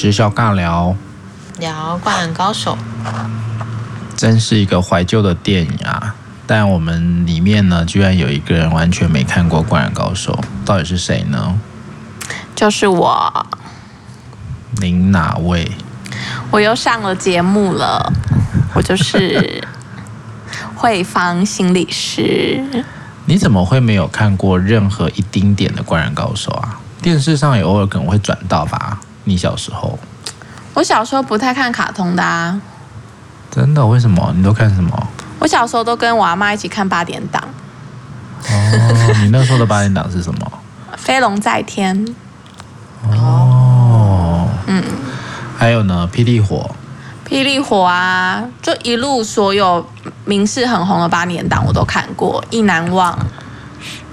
时小尬聊，聊《灌篮高手》，真是一个怀旧的电影啊！但我们里面呢，居然有一个人完全没看过《灌篮高手》，到底是谁呢？就是我。您哪位？我又上了节目了，我就是 慧芳心理师。你怎么会没有看过任何一丁点的《灌篮高手》啊？电视上也偶尔可能会转到吧？你小时候？我小时候不太看卡通的啊。真的？为什么？你都看什么？我小时候都跟我阿妈一起看八点档。哦，你那时候的八点档是什么？飞龙在天。哦。嗯。还有呢？霹雳火。霹雳火啊，就一路所有名士很红的八点档我都看过，意难忘。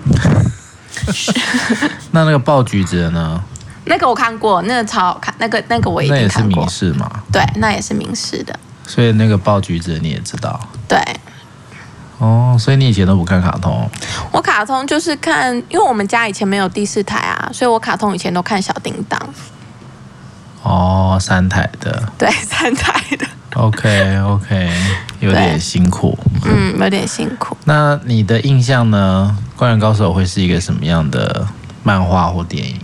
那那个爆橘子的呢？那个我看过，那个超好看，那个那个我一定看过。那也是民视吗？对，那也是明视的。所以那个爆橘子你也知道？对。哦，所以你以前都不看卡通？我卡通就是看，因为我们家以前没有第四台啊，所以我卡通以前都看小叮当。哦，三台的。对，三台的。OK OK，有点辛苦。嗯，有点辛苦。那你的印象呢？《灌篮高手》会是一个什么样的漫画或电影？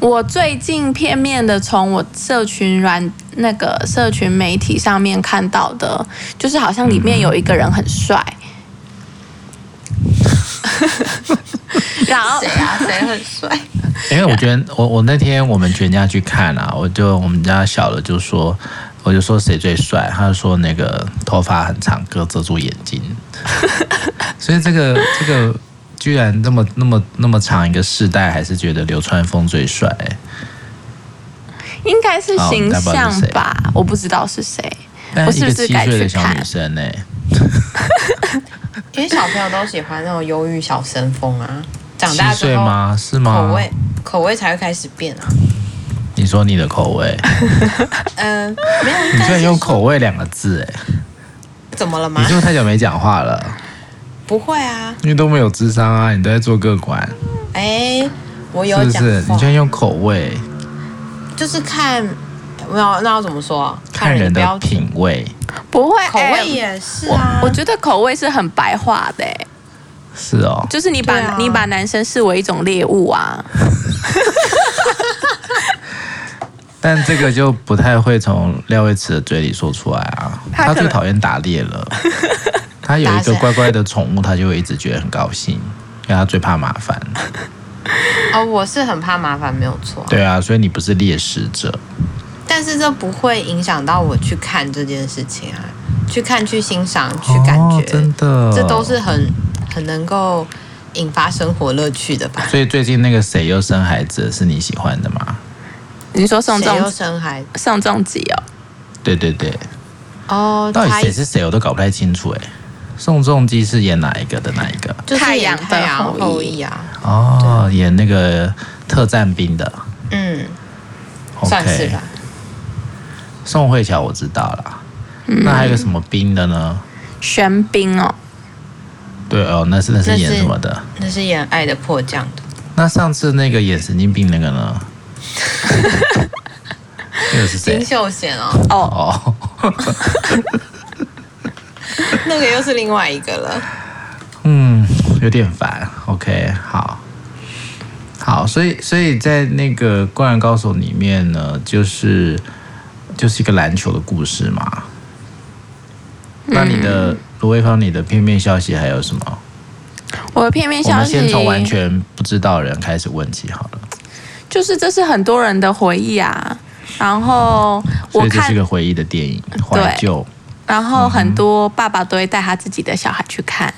我最近片面的从我社群软那个社群媒体上面看到的，就是好像里面有一个人很帅。嗯、然后谁啊？谁很帅？因为我觉得我我那天我们全家去看啊，我就我们家小的就说，我就说谁最帅，他就说那个头发很长，哥遮住眼睛，所以这个这个居然那么那么那么长一个世代，还是觉得流川枫最帅，应该是形象吧，哦、我不知道是谁，我是不是该去看？一个七岁的小女生呢？因为小朋友都喜欢那种忧郁小生风啊。长大之后吗？是吗？口味口味才会开始变啊！你说你的口味？嗯、呃，没有。你居然用“口味”两个字，哎，怎么了吗？你是不是太久没讲话了？不会啊，因为都没有智商啊，你都在做个管。哎，我有讲，是不是？你居然用口味？就是看，没有，那要怎么说？看人的品味？不会，口味也是啊。我，我觉得口味是很白话的，哎。是哦，就是你把、啊、你把男生视为一种猎物啊，但这个就不太会从廖威慈的嘴里说出来啊。他最讨厌打猎了，他有一个乖乖的宠物，他就会一直觉得很高兴，因为他最怕麻烦。哦，我是很怕麻烦，没有错。对啊，所以你不是猎食者，但是这不会影响到我去看这件事情啊，去看、去欣赏、去感觉，哦、真的，这都是很。很能够引发生活乐趣的吧？所以最近那个谁又生孩子是你喜欢的吗？你说宋仲基又生孩子，宋仲基哦？对对对。哦，到底谁是谁我都搞不太清楚哎。宋仲基是演哪一个的哪一个？就是太阳太阳后裔啊。哦，演那个特战兵的。嗯，okay, 算是吧。宋慧乔我知道了，嗯，那还有个什么兵的呢？玄彬哦。对哦，那是那是演什么的？那是演《爱的迫降》的。那上次那个演神经病那个呢？那个是谁？金秀贤哦。哦哦。那个又是另外一个了。嗯，有点烦。OK，好，好，所以所以在那个《灌篮高手》里面呢，就是就是一个篮球的故事嘛。那你的？嗯卢慧芳，你的片面消息还有什么？我的片面消息，我们先从完全不知道人开始问起好了。就是这是很多人的回忆啊，然后我看，所以这是一个回忆的电影，怀旧。然后很多爸爸都会带他自己的小孩去看。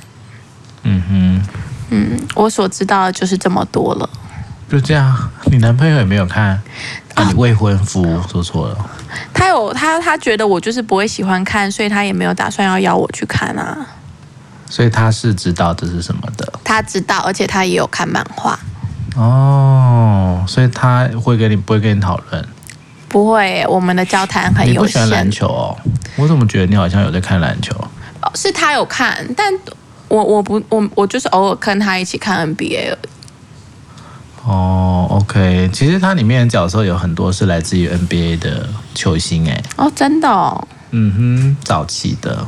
嗯哼，嗯，我所知道的就是这么多了。就这样，你男朋友也没有看？啊，你未婚夫说错了。他有他，他觉得我就是不会喜欢看，所以他也没有打算要邀我去看啊。所以他是知道这是什么的。他知道，而且他也有看漫画。哦，所以他会跟你不会跟你讨论？不会，我们的交谈很有限。你不喜欢篮球哦？我怎么觉得你好像有在看篮球？哦，是他有看，但我我不我我就是偶尔跟他一起看 NBA 而已。哦 OK，其实它里面的角色有很多是来自于 NBA 的球星哎。哦，真的哦。嗯哼，早期的。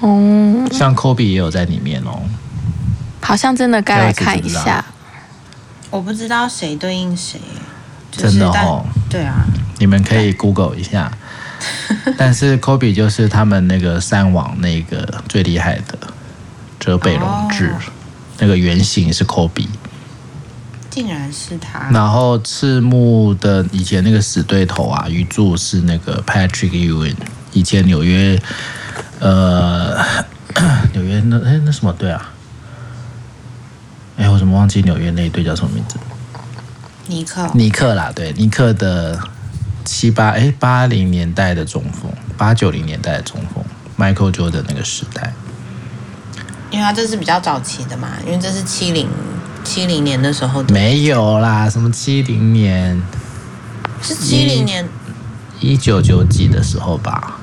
哦。像 Kobe 也有在里面哦。好像真的该来看一下。我不知道谁对应谁。真的哦。对啊。你们可以 Google 一下。但是 Kobe 就是他们那个三网那个最厉害的，泽北龙治，哦、那个原型是 Kobe。竟然是他。然后赤木的以前那个死对头啊，鱼柱是那个 Patrick Ewing，以前纽约，呃，纽约那哎那什么队啊？哎，我怎么忘记纽约那一队叫什么名字？尼克。尼克啦，对，尼克的七八哎八零年代的中锋，八九零年代的中锋，Michael Jordan 那个时代。因为他这是比较早期的嘛，因为这是七零。七零年的时候没有啦，什么七零年？是七零年，一九九几的时候吧。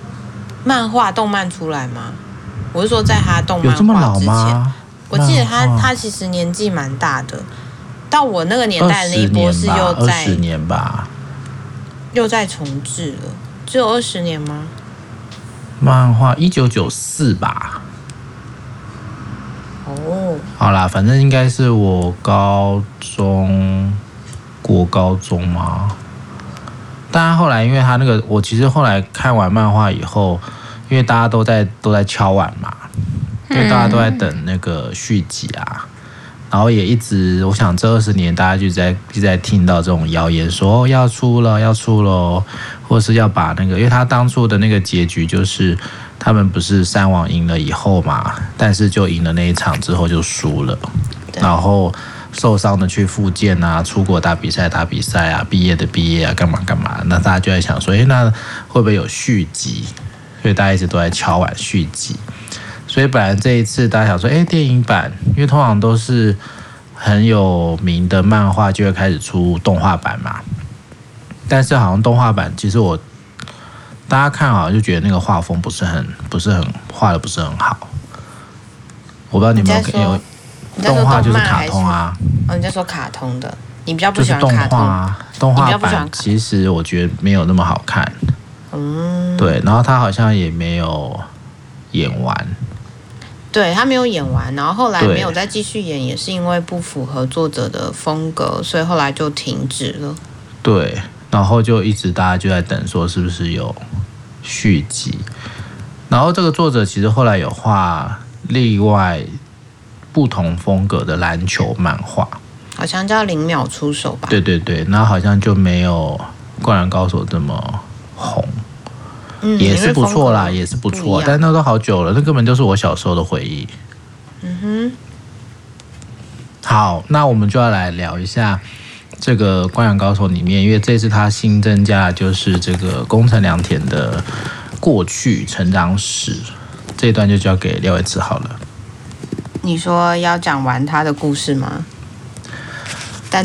漫画动漫出来吗？我是说，在他动漫有这么老吗？我记得他他其实年纪蛮大的，到我那个年代那一波是又在二十年吧，又在重置了，只有二十年吗？漫画一九九四吧。哦，好啦，反正应该是我高中、国高中嘛。但后来，因为他那个，我其实后来看完漫画以后，因为大家都在都在敲碗嘛，因为大家都在等那个续集啊。然后也一直，我想这二十年大家就在一直在听到这种谣言说，要出了，要出了，或是要把那个，因为他当初的那个结局就是。他们不是三网赢了以后嘛，但是就赢了那一场之后就输了，然后受伤的去复健啊，出国打比赛打比赛啊，毕业的毕业啊，干嘛干嘛，那大家就在想说，诶，那会不会有续集？所以大家一直都在敲碗续集。所以本来这一次大家想说，诶，电影版，因为通常都是很有名的漫画就会开始出动画版嘛，但是好像动画版其实我。大家看好像就觉得那个画风不是很不是很画的不是很好，我不知道你有没有有动画就是卡通啊？哦，你在说卡通的，你比较不喜欢卡通。啊？动画版其实我觉得没有那么好看，嗯，对，然后他好像也没有演完，对他没有演完，然后后来没有再继续演，也是因为不符合作者的风格，所以后来就停止了。对。然后就一直大家就在等，说是不是有续集？然后这个作者其实后来有画另外不同风格的篮球漫画，好像叫零秒出手吧？对对对，那好像就没有《灌篮高手》这么红，嗯，也是不错啦，也是不错，但那都好久了，那根本就是我小时候的回忆。嗯哼，好，那我们就要来聊一下。这个《灌篮高手》里面，因为这次他新增加的就是这个宫城良田的过去成长史，这一段就交给廖伟慈好了。你说要讲完他的故事吗？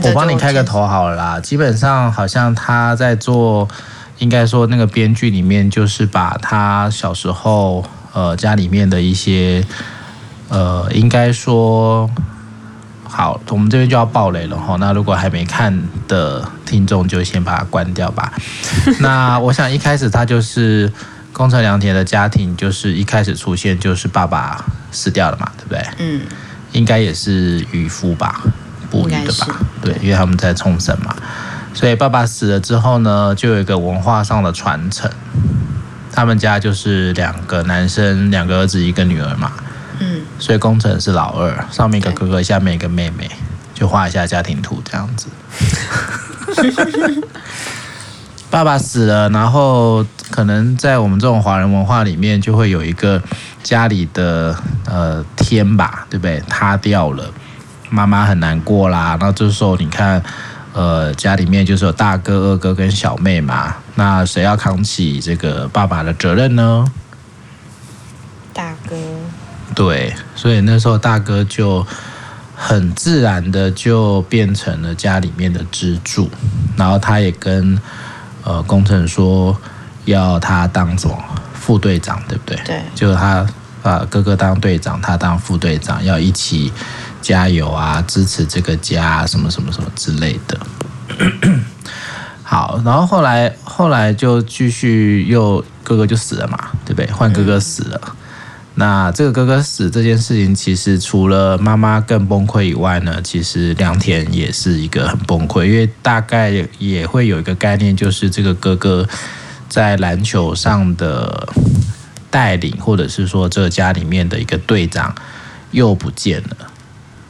我帮你开个头好了啦。基本上好像他在做，应该说那个编剧里面就是把他小时候呃家里面的一些呃，应该说。好，我们这边就要爆雷了哈。那如果还没看的听众，就先把它关掉吧。那我想一开始他就是宫城良田的家庭，就是一开始出现就是爸爸死掉了嘛，对不对？嗯。应该也是渔夫吧，捕鱼的吧？对，因为他们在冲绳嘛。所以爸爸死了之后呢，就有一个文化上的传承。他们家就是两个男生，两个儿子，一个女儿嘛。嗯，所以工程是老二，上面一个哥哥，下面一个妹妹，就画一下家庭图这样子。爸爸死了，然后可能在我们这种华人文化里面，就会有一个家里的呃天吧，对不对？塌掉了，妈妈很难过啦。那这时候你看，呃，家里面就是有大哥、二哥跟小妹嘛，那谁要扛起这个爸爸的责任呢？大哥。对，所以那时候大哥就很自然的就变成了家里面的支柱，然后他也跟呃工程说要他当什么副队长，对不对？对，就是他把哥哥当队长，他当副队长，要一起加油啊，支持这个家什么什么什么之类的。好，然后后来后来就继续又哥哥就死了嘛，对不对？换哥哥死了。那这个哥哥死这件事情，其实除了妈妈更崩溃以外呢，其实良田也是一个很崩溃，因为大概也会有一个概念，就是这个哥哥在篮球上的带领，或者是说这个家里面的一个队长又不见了。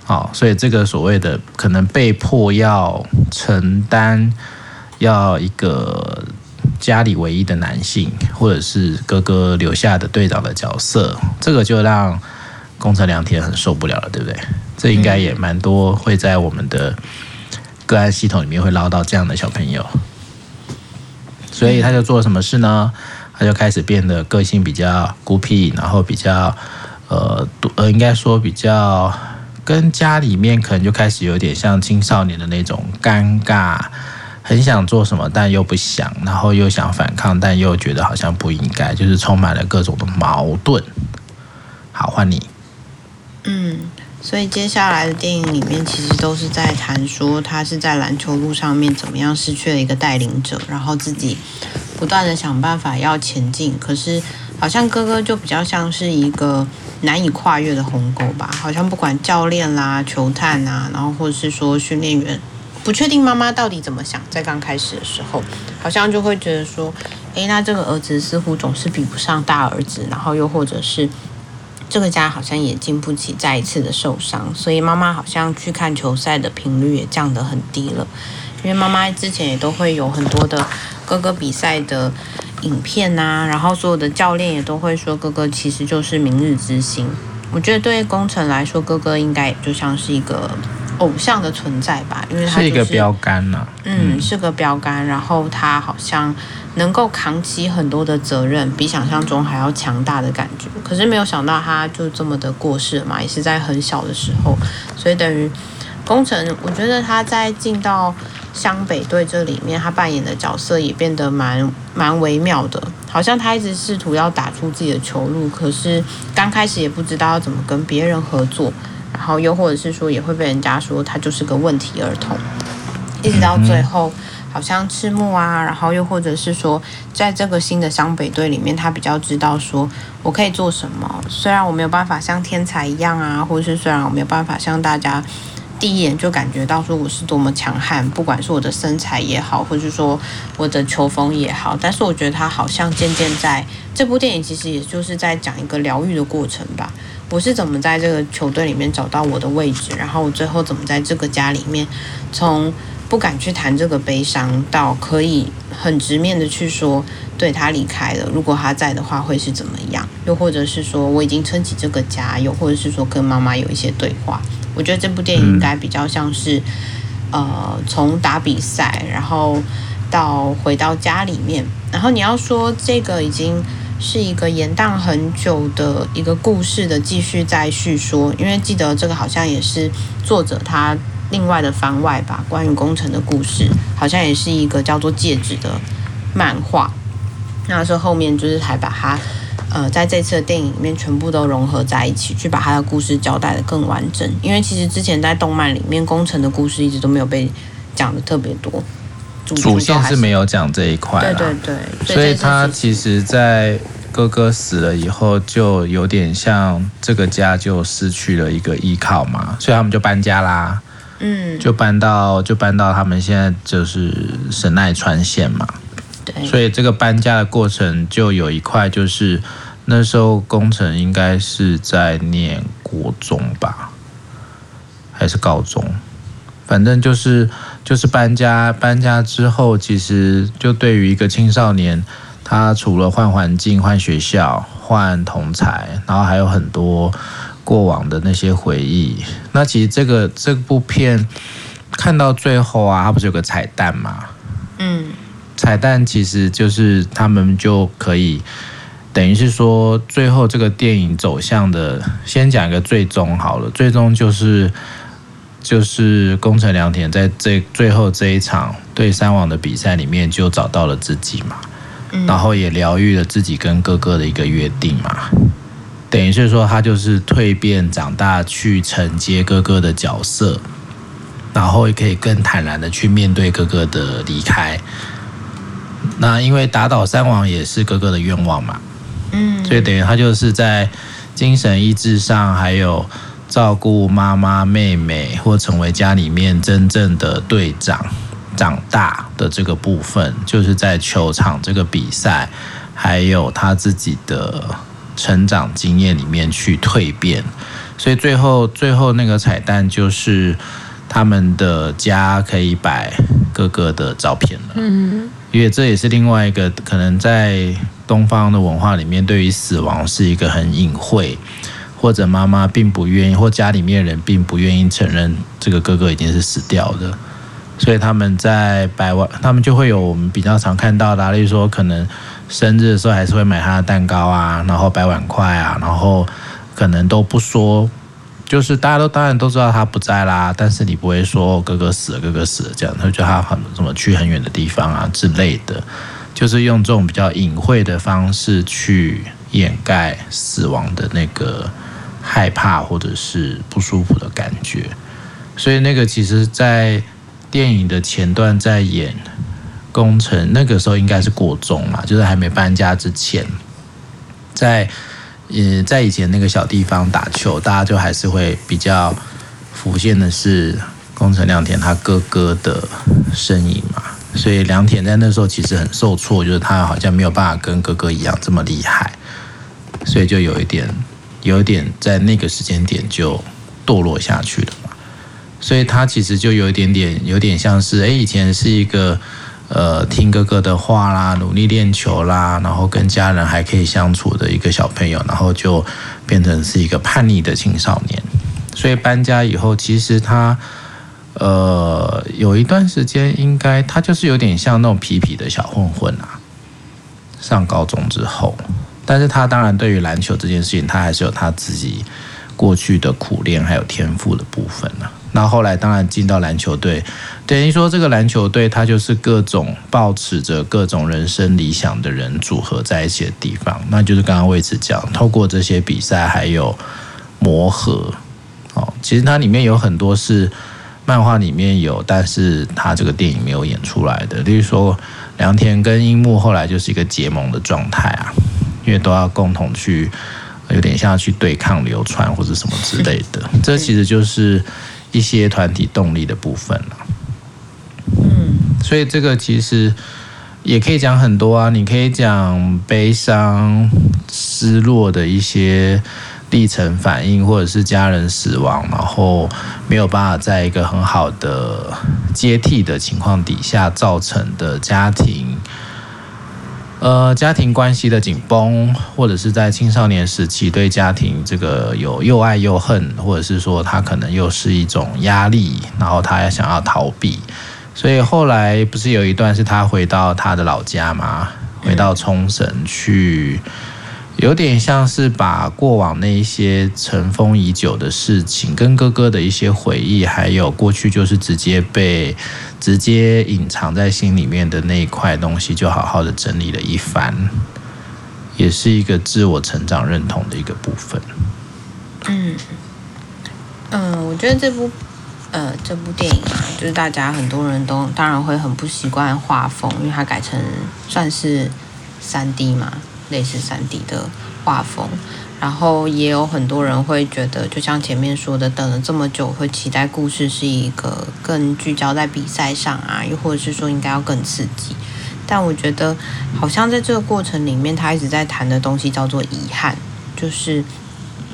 好，所以这个所谓的可能被迫要承担。要一个家里唯一的男性，或者是哥哥留下的队长的角色，这个就让宫城良田很受不了了，对不对？这应该也蛮多会在我们的个案系统里面会捞到这样的小朋友，所以他就做了什么事呢？他就开始变得个性比较孤僻，然后比较呃呃，应该说比较跟家里面可能就开始有点像青少年的那种尴尬。很想做什么，但又不想，然后又想反抗，但又觉得好像不应该，就是充满了各种的矛盾。好，换你。嗯，所以接下来的电影里面其实都是在谈说他是在篮球路上面怎么样失去了一个带领者，然后自己不断的想办法要前进，可是好像哥哥就比较像是一个难以跨越的鸿沟吧，好像不管教练啦、球探啊，然后或者是说训练员。不确定妈妈到底怎么想，在刚开始的时候，好像就会觉得说，诶，那这个儿子似乎总是比不上大儿子，然后又或者是 这个家好像也经不起再一次的受伤，所以妈妈好像去看球赛的频率也降得很低了。因为妈妈之前也都会有很多的哥哥比赛的影片啊，然后所有的教练也都会说，哥哥其实就是明日之星。我觉得对工程来说，哥哥应该也就像是一个。偶像的存在吧，因为他、就是、是一个标杆呐、啊，嗯，是个标杆。然后他好像能够扛起很多的责任，比想象中还要强大的感觉。可是没有想到他就这么的过世了嘛，也是在很小的时候。所以等于工程，我觉得他在进到湘北队这里面，他扮演的角色也变得蛮蛮微妙的。好像他一直试图要打出自己的球路，可是刚开始也不知道要怎么跟别人合作。然后又或者是说，也会被人家说他就是个问题儿童，一直到最后好像赤木啊，然后又或者是说，在这个新的湘北队里面，他比较知道说我可以做什么。虽然我没有办法像天才一样啊，或者是虽然我没有办法像大家第一眼就感觉到说我是多么强悍，不管是我的身材也好，或者是说我的球风也好，但是我觉得他好像渐渐在这部电影其实也就是在讲一个疗愈的过程吧。我是怎么在这个球队里面找到我的位置，然后我最后怎么在这个家里面，从不敢去谈这个悲伤，到可以很直面的去说，对，他离开了，如果他在的话会是怎么样？又或者是说我已经撑起这个家，又或者是说跟妈妈有一些对话。我觉得这部电影应该比较像是，呃，从打比赛，然后到回到家里面，然后你要说这个已经。是一个延宕很久的一个故事的继续在叙说，因为记得这个好像也是作者他另外的番外吧，关于工程的故事，好像也是一个叫做《戒指》的漫画。那时候后面就是还把它呃在这次的电影里面全部都融合在一起，去把它的故事交代的更完整。因为其实之前在动漫里面，工程的故事一直都没有被讲的特别多。主线是没有讲这一块，对对对，所以，所以他其实，在哥哥死了以后，就有点像这个家就失去了一个依靠嘛，所以他们就搬家啦，嗯，就搬到就搬到他们现在就是神奈川县嘛，对，所以这个搬家的过程就有一块，就是那时候工程应该是在念国中吧，还是高中，反正就是。就是搬家，搬家之后，其实就对于一个青少年，他除了换环境、换学校、换同才，然后还有很多过往的那些回忆。那其实这个这部片看到最后啊，它不是有个彩蛋吗？嗯，彩蛋其实就是他们就可以，等于是说，最后这个电影走向的，先讲一个最终好了，最终就是。就是宫城良田在这最后这一场对三王的比赛里面就找到了自己嘛，然后也疗愈了自己跟哥哥的一个约定嘛，等于是说他就是蜕变长大去承接哥哥的角色，然后也可以更坦然的去面对哥哥的离开。那因为打倒三王也是哥哥的愿望嘛，嗯，所以等于他就是在精神意志上，还有照顾妈妈、妹妹，或成为家里面真正的队长长大的这个部分，就是在球场这个比赛，还有他自己的成长经验里面去蜕变。所以最后最后那个彩蛋就是他们的家可以摆哥哥的照片了。嗯。因为这也是另外一个可能在东方的文化里面，对于死亡是一个很隐晦，或者妈妈并不愿意，或家里面人并不愿意承认这个哥哥已经是死掉的，所以他们在摆碗，他们就会有我们比较常看到的，例如说可能生日的时候还是会买他的蛋糕啊，然后摆碗筷啊，然后可能都不说。就是大家都当然都知道他不在啦，但是你不会说哥哥死了，哥哥死了这样，他就他很怎么去很远的地方啊之类的，就是用这种比较隐晦的方式去掩盖死亡的那个害怕或者是不舒服的感觉。所以那个其实，在电影的前段在演工程，那个时候应该是国中嘛，就是还没搬家之前，在。也在以前那个小地方打球，大家就还是会比较浮现的是工程良田他哥哥的身影嘛，所以良田在那时候其实很受挫，就是他好像没有办法跟哥哥一样这么厉害，所以就有一点，有一点在那个时间点就堕落下去了嘛，所以他其实就有一点点，有点像是哎，以前是一个。呃，听哥哥的话啦，努力练球啦，然后跟家人还可以相处的一个小朋友，然后就变成是一个叛逆的青少年。所以搬家以后，其实他呃有一段时间，应该他就是有点像那种皮皮的小混混啊。上高中之后，但是他当然对于篮球这件事情，他还是有他自己过去的苦练还有天赋的部分呢、那后来当然进到篮球队，等于说这个篮球队它就是各种抱持着各种人生理想的人组合在一起的地方。那就是刚刚魏子讲，透过这些比赛还有磨合，哦，其实它里面有很多是漫画里面有，但是它这个电影没有演出来的。例如说良田跟樱木后来就是一个结盟的状态啊，因为都要共同去，有点像去对抗流川或者什么之类的。这其实就是。一些团体动力的部分了，嗯，所以这个其实也可以讲很多啊，你可以讲悲伤、失落的一些历程反应，或者是家人死亡，然后没有办法在一个很好的接替的情况底下造成的家庭。呃，家庭关系的紧绷，或者是在青少年时期对家庭这个有又爱又恨，或者是说他可能又是一种压力，然后他也想要逃避，所以后来不是有一段是他回到他的老家吗？回到冲绳去。有点像是把过往那一些尘封已久的事情，跟哥哥的一些回忆，还有过去就是直接被直接隐藏在心里面的那一块东西，就好好的整理了一番，也是一个自我成长认同的一个部分。嗯嗯，我觉得这部呃这部电影啊，就是大家很多人都当然会很不习惯画风，因为它改成算是三 D 嘛。类似三 D 的画风，然后也有很多人会觉得，就像前面说的，等了这么久，会期待故事是一个更聚焦在比赛上啊，又或者是说应该要更刺激。但我觉得，好像在这个过程里面，他一直在谈的东西叫做遗憾，就是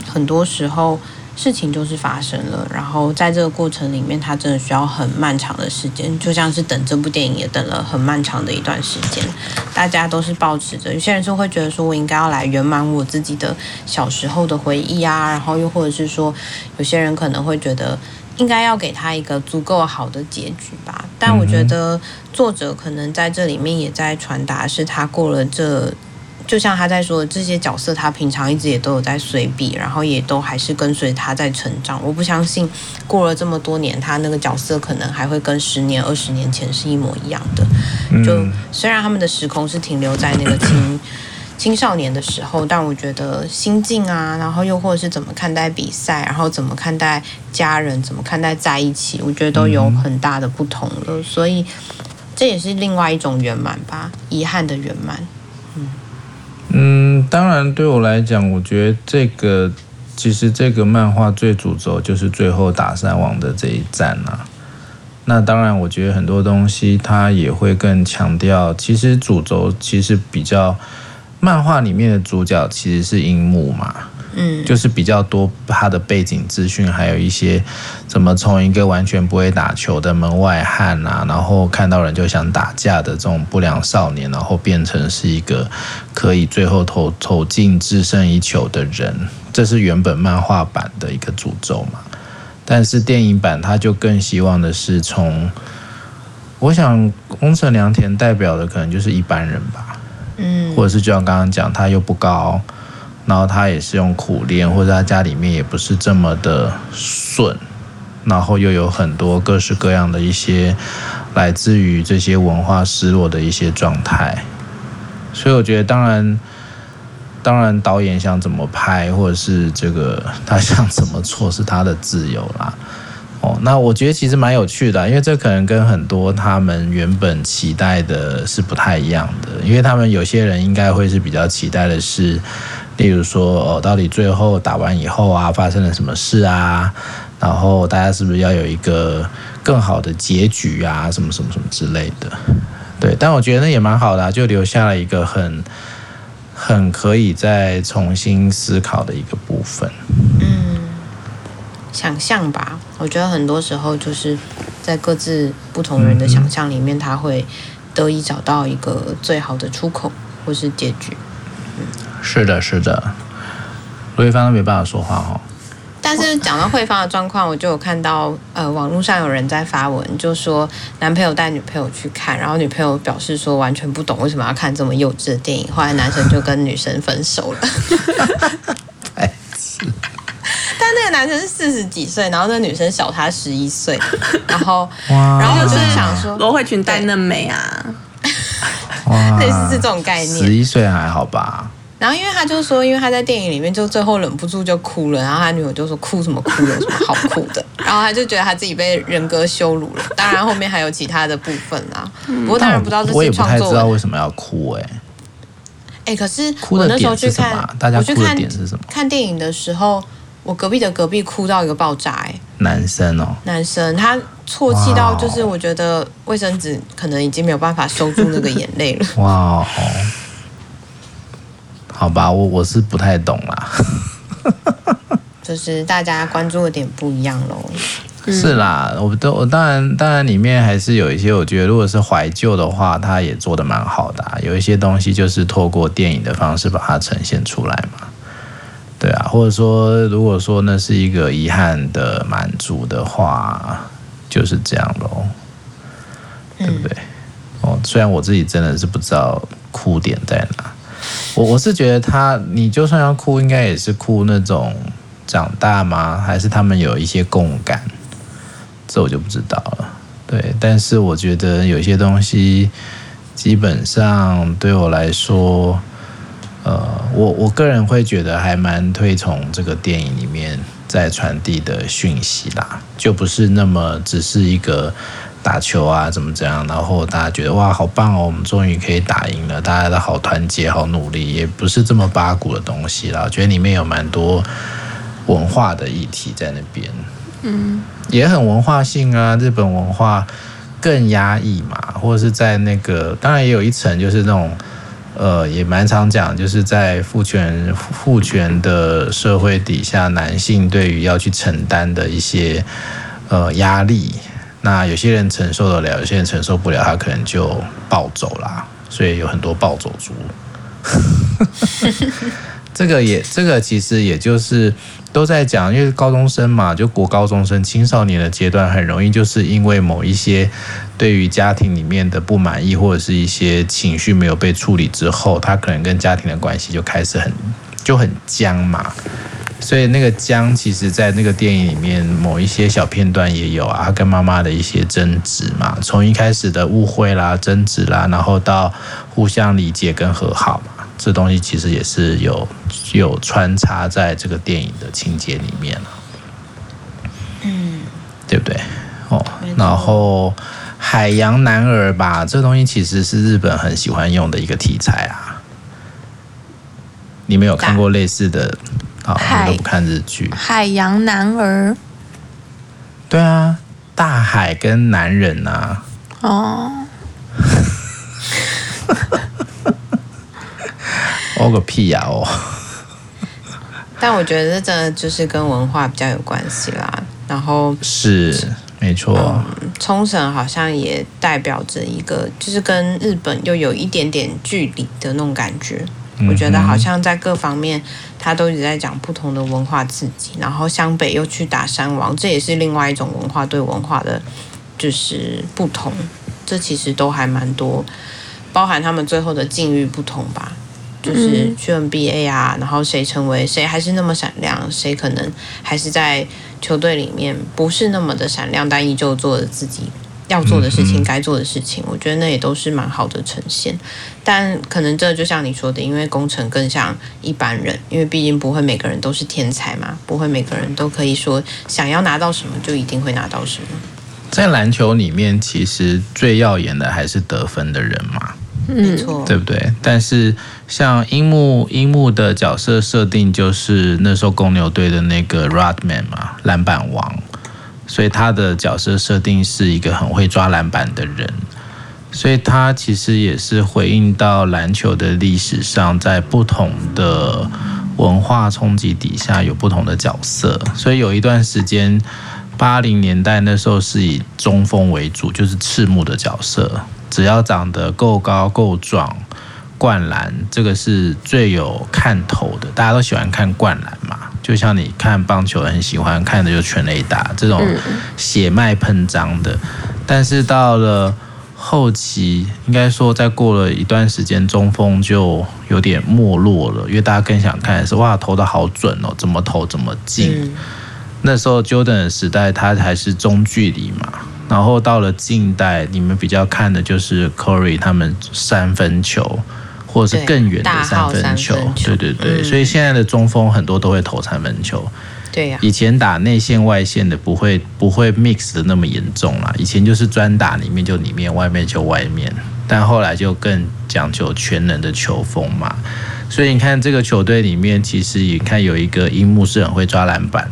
很多时候。事情就是发生了，然后在这个过程里面，他真的需要很漫长的时间，就像是等这部电影也等了很漫长的一段时间。大家都是抱持着，有些人就会觉得说，我应该要来圆满我自己的小时候的回忆啊，然后又或者是说，有些人可能会觉得应该要给他一个足够好的结局吧。但我觉得作者可能在这里面也在传达，是他过了这。就像他在说的这些角色，他平常一直也都有在随笔，然后也都还是跟随他在成长。我不相信过了这么多年，他那个角色可能还会跟十年、二十年前是一模一样的。就虽然他们的时空是停留在那个青青少年的时候，但我觉得心境啊，然后又或者是怎么看待比赛，然后怎么看待家人，怎么看待在一起，我觉得都有很大的不同了。嗯、所以这也是另外一种圆满吧，遗憾的圆满。嗯，当然对我来讲，我觉得这个其实这个漫画最主轴就是最后打山王的这一战啊。那当然，我觉得很多东西它也会更强调，其实主轴其实比较漫画里面的主角其实是樱木嘛，嗯，就是比较多他的背景资讯，还有一些怎么从一个完全不会打球的门外汉啊，然后看到人就想打架的这种不良少年，然后变成是一个可以最后投投进制胜一球的人，这是原本漫画版的一个诅咒嘛。但是电影版他就更希望的是从，我想宫城良田代表的可能就是一般人吧，嗯，或者是就像刚刚讲，他又不高，然后他也是用苦练，或者他家里面也不是这么的顺，然后又有很多各式各样的一些来自于这些文化失落的一些状态，所以我觉得当然。当然，导演想怎么拍，或者是这个他想怎么做，是他的自由啦。哦，那我觉得其实蛮有趣的，因为这可能跟很多他们原本期待的是不太一样的。因为他们有些人应该会是比较期待的是，例如说哦，到底最后打完以后啊，发生了什么事啊？然后大家是不是要有一个更好的结局啊？什么什么什么之类的。对，但我觉得那也蛮好的啊，就留下了一个很。很可以再重新思考的一个部分。嗯，想象吧，我觉得很多时候就是在各自不同人的想象里面，他会得以找到一个最好的出口或是结局。嗯，是的，是的，罗一芳都没办法说话哦。但是讲到慧芳的状况，我就有看到，呃，网络上有人在发文，就说男朋友带女朋友去看，然后女朋友表示说完全不懂为什么要看这么幼稚的电影，后来男生就跟女生分手了。白痴！但那个男生是四十几岁，然后那个女生小他十一岁，然后，然后就是想说罗慧群带嫩美啊，类似是这种概念，十一岁还好吧？然后，因为他就说，因为他在电影里面就最后忍不住就哭了，然后他女友就说：“哭什么哭？有什么好哭的？” 然后他就觉得他自己被人格羞辱了。当然，后面还有其他的部分啦。不过当然不知道这是创作。我也不太知道为什么要哭哎、欸。哎、欸，可是我那时候去看，大家哭的点是什么？看电影的时候，我隔壁的隔壁哭到一个爆炸哎、欸。男生哦。男生，他啜泣到就是我觉得卫生纸可能已经没有办法收住那个眼泪了。哇。好吧，我我是不太懂啦，就是大家关注的点不一样喽。是啦，我都我当然当然里面还是有一些，我觉得如果是怀旧的话，它也做的蛮好的啊。有一些东西就是透过电影的方式把它呈现出来嘛。对啊，或者说如果说那是一个遗憾的满足的话，就是这样喽，对不对？哦，虽然我自己真的是不知道哭点在哪。我我是觉得他，你就算要哭，应该也是哭那种长大吗？还是他们有一些共感？这我就不知道了。对，但是我觉得有些东西，基本上对我来说，呃，我我个人会觉得还蛮推崇这个电影里面在传递的讯息啦，就不是那么只是一个。打球啊，怎么怎样？然后大家觉得哇，好棒哦，我们终于可以打赢了，大家都好团结，好努力，也不是这么八股的东西啦。我觉得里面有蛮多文化的议题在那边，嗯，也很文化性啊。日本文化更压抑嘛，或者是在那个，当然也有一层就是那种，呃，也蛮常讲，就是在父权父权的社会底下，男性对于要去承担的一些呃压力。那有些人承受得了，有些人承受不了，他可能就暴走啦。所以有很多暴走族。这个也，这个其实也就是都在讲，因为高中生嘛，就国高中生、青少年的阶段，很容易就是因为某一些对于家庭里面的不满意，或者是一些情绪没有被处理之后，他可能跟家庭的关系就开始很就很僵嘛。所以那个姜，其实在那个电影里面某一些小片段也有啊，跟妈妈的一些争执嘛，从一开始的误会啦、争执啦，然后到互相理解跟和好嘛，这东西其实也是有有穿插在这个电影的情节里面了，嗯，对不对？哦，然后海洋男儿吧，这东西其实是日本很喜欢用的一个题材啊。你们有看过类似的啊？你都不看日剧？海洋男儿。对啊，大海跟男人啊。哦。哦个屁呀！哦。但我觉得这真的就是跟文化比较有关系啦。然后是没错。嗯，冲绳好像也代表着一个，就是跟日本又有一点点距离的那种感觉。我觉得好像在各方面，他都一直在讲不同的文化自己。然后湘北又去打山王，这也是另外一种文化对文化的，就是不同。这其实都还蛮多，包含他们最后的境遇不同吧。就是去 NBA 啊，然后谁成为谁还是那么闪亮，谁可能还是在球队里面不是那么的闪亮，但依旧做了自己要做的事情，该做的事情。我觉得那也都是蛮好的呈现。但可能这就像你说的，因为工程更像一般人，因为毕竟不会每个人都是天才嘛，不会每个人都可以说想要拿到什么就一定会拿到什么。在篮球里面，其实最耀眼的还是得分的人嘛。没错，对不对？但是像樱木，樱木的角色设定就是那时候公牛队的那个 Rodman 嘛，篮板王，所以他的角色设定是一个很会抓篮板的人，所以他其实也是回应到篮球的历史上，在不同的文化冲击底下有不同的角色，所以有一段时间，八零年代那时候是以中锋为主，就是赤木的角色。只要长得够高够壮，灌篮这个是最有看头的，大家都喜欢看灌篮嘛。就像你看棒球，很喜欢看的就全垒打这种血脉喷张的。但是到了后期，应该说再过了一段时间，中锋就有点没落了，因为大家更想看的是哇，投的好准哦，怎么投怎么进。那时候 Jordan 的时代，他还是中距离嘛。然后到了近代，你们比较看的就是 Curry 他们三分球，或者是更远的三分球。对对对，嗯、所以现在的中锋很多都会投三分球。对呀、啊。以前打内线外线的不会不会 mix 的那么严重啦，以前就是专打里面就里面，外面就外面。但后来就更讲究全能的球风嘛。所以你看这个球队里面，其实你看有一个樱木是很会抓篮板，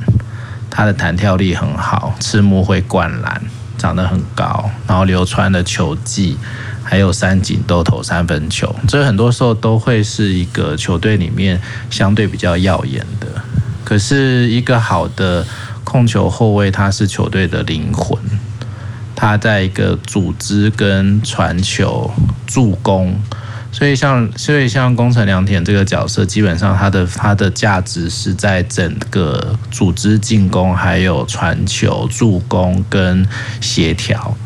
他的弹跳力很好，赤木会灌篮。长得很高，然后流川的球技，还有三井都投三分球，这很多时候都会是一个球队里面相对比较耀眼的。可是，一个好的控球后卫，他是球队的灵魂，他在一个组织跟传球、助攻。所以像，所以像宫城良田这个角色，基本上他的他的价值是在整个组织进攻，还有传球、助攻跟协调，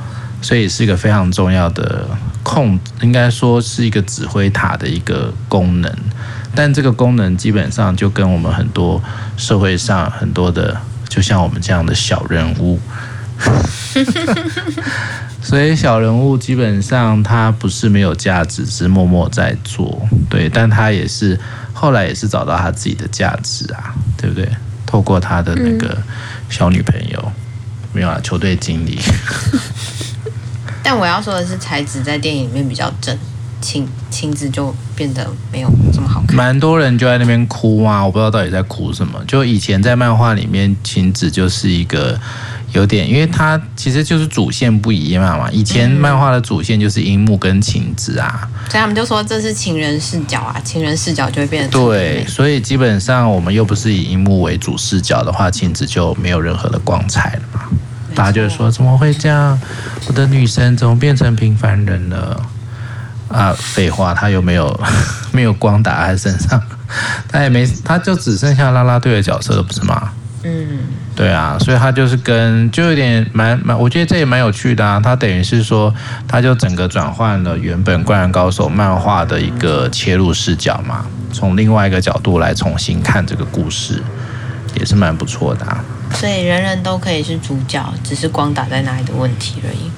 所以是一个非常重要的控，应该说是一个指挥塔的一个功能。但这个功能基本上就跟我们很多社会上很多的，就像我们这样的小人物。所以小人物基本上他不是没有价值，只是默默在做，对，但他也是后来也是找到他自己的价值啊，对不对？透过他的那个小女朋友，没有啊，球队经理。但我要说的是，才子在电影里面比较正，晴晴子就变得没有这么好看。蛮多人就在那边哭啊，我不知道到底在哭什么。就以前在漫画里面，晴子就是一个。有点，因为它其实就是主线不一样嘛。以前漫画的主线就是樱木跟晴子啊，嗯，所以他们就说这是情人视角啊，情人视角就会变得对。所以基本上我们又不是以樱木为主视角的话，晴子就没有任何的光彩了嘛。大家就会说怎么会这样？我的女神怎么变成平凡人了？啊，废话，她又没有 没有光打在身上，她也没，她就只剩下啦啦队的角色了，不是吗？嗯。对啊，所以她就是跟就有点蛮蛮，我觉得这也蛮有趣的啊。她等于是说，她就整个转换了原本《灌篮高手》漫画的一个切入视角嘛，从另外一个角度来重新看这个故事，也是蛮不错的啊。所以人人都可以是主角，只是光打在哪里的问题而已。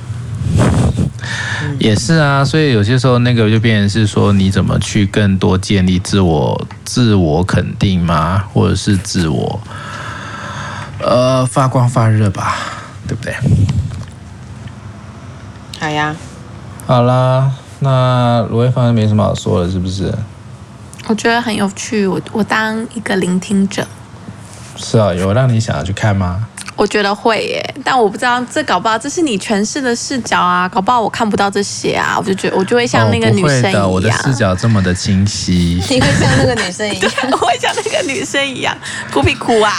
也是啊，所以有些时候那个就变成是说，你怎么去更多建立自我、自我肯定吗？或者是自我呃发光发热吧，对不对？好呀，好啦，那罗一凡没什么好说了，是不是？我觉得很有趣，我我当一个聆听者。是啊，有让你想要去看吗？我觉得会耶，但我不知道这搞不好这是你诠释的视角啊，搞不好我看不到这些啊，我就觉得我就会像那个女生一样，哦、不会的，我的视角这么的清晰，你会像那个女生一样，我会像那个女生一样哭屁哭啊。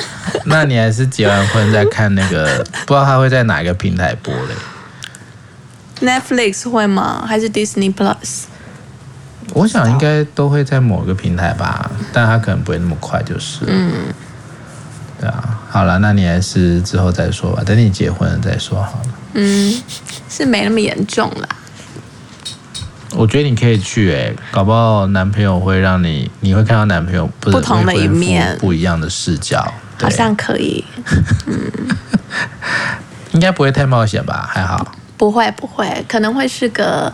那你还是结完婚再看那个，不知道他会在哪一个平台播嘞？Netflix 会吗？还是 Disney Plus？我想应该都会在某个平台吧，但他可能不会那么快，就是嗯。对啊，好了，那你还是之后再说吧，等你结婚了再说好了。嗯，是没那么严重啦。我觉得你可以去哎、欸，搞不好男朋友会让你，你会看到男朋友不，不同的一面，不一样的视角，好像可以。嗯，应该不会太冒险吧？还好。不会不会，可能会是个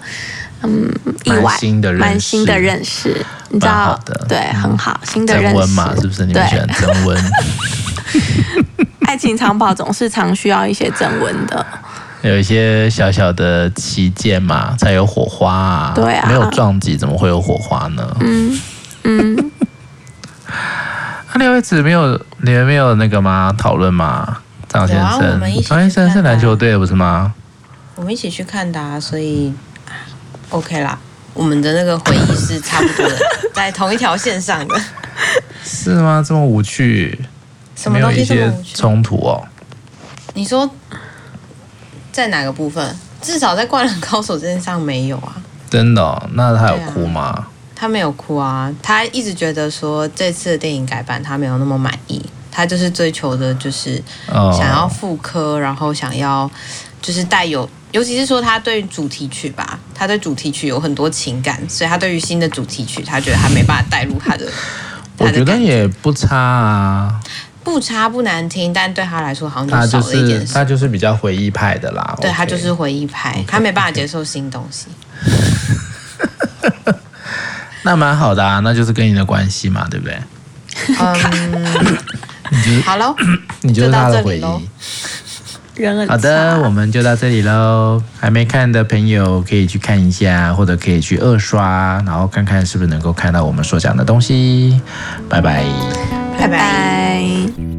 嗯意外，新的蛮新的认识，你知道的，对，很好，新的认识。嘛，是不是？你们喜欢增温？爱情长跑总是常需要一些正文的，有一些小小的旗舰嘛，才有火花啊。对啊，没有撞击怎么会有火花呢？嗯嗯。那 六位子没有，你们没有那个吗？讨论吗？张先生，张先生是篮球队的不是吗？我们一起去看的啊，所以 OK 啦。我们的那个回忆是差不多的，在同一条线上的。是吗？这么无趣？什么东西这么无趣？冲突哦？你说在哪个部分？至少在《灌篮高手》这件上没有啊。真的哦？那他有哭吗？啊，他没有哭啊，他一直觉得说这次的电影改版他没有那么满意，他就是追求的就是想要复刻，然后想要就是带有。尤其是说他对主题曲吧，他对主题曲有很多情感，所以他对于新的主题曲，他觉得他没办法带入他的。我觉得也不差啊，不差不难听，但对他来说好像就少了一点他、就是。他就是比较回忆派的啦，对他就是回忆派，okay, 他没办法接受新东西。那蛮好的啊，那就是跟你的关系嘛，对不对？嗯，好喽，你就是他的回忆。好的，我们就到这里喽。还没看的朋友可以去看一下，或者可以去二刷，然后看看是不是能够看到我们所讲的东西。拜拜，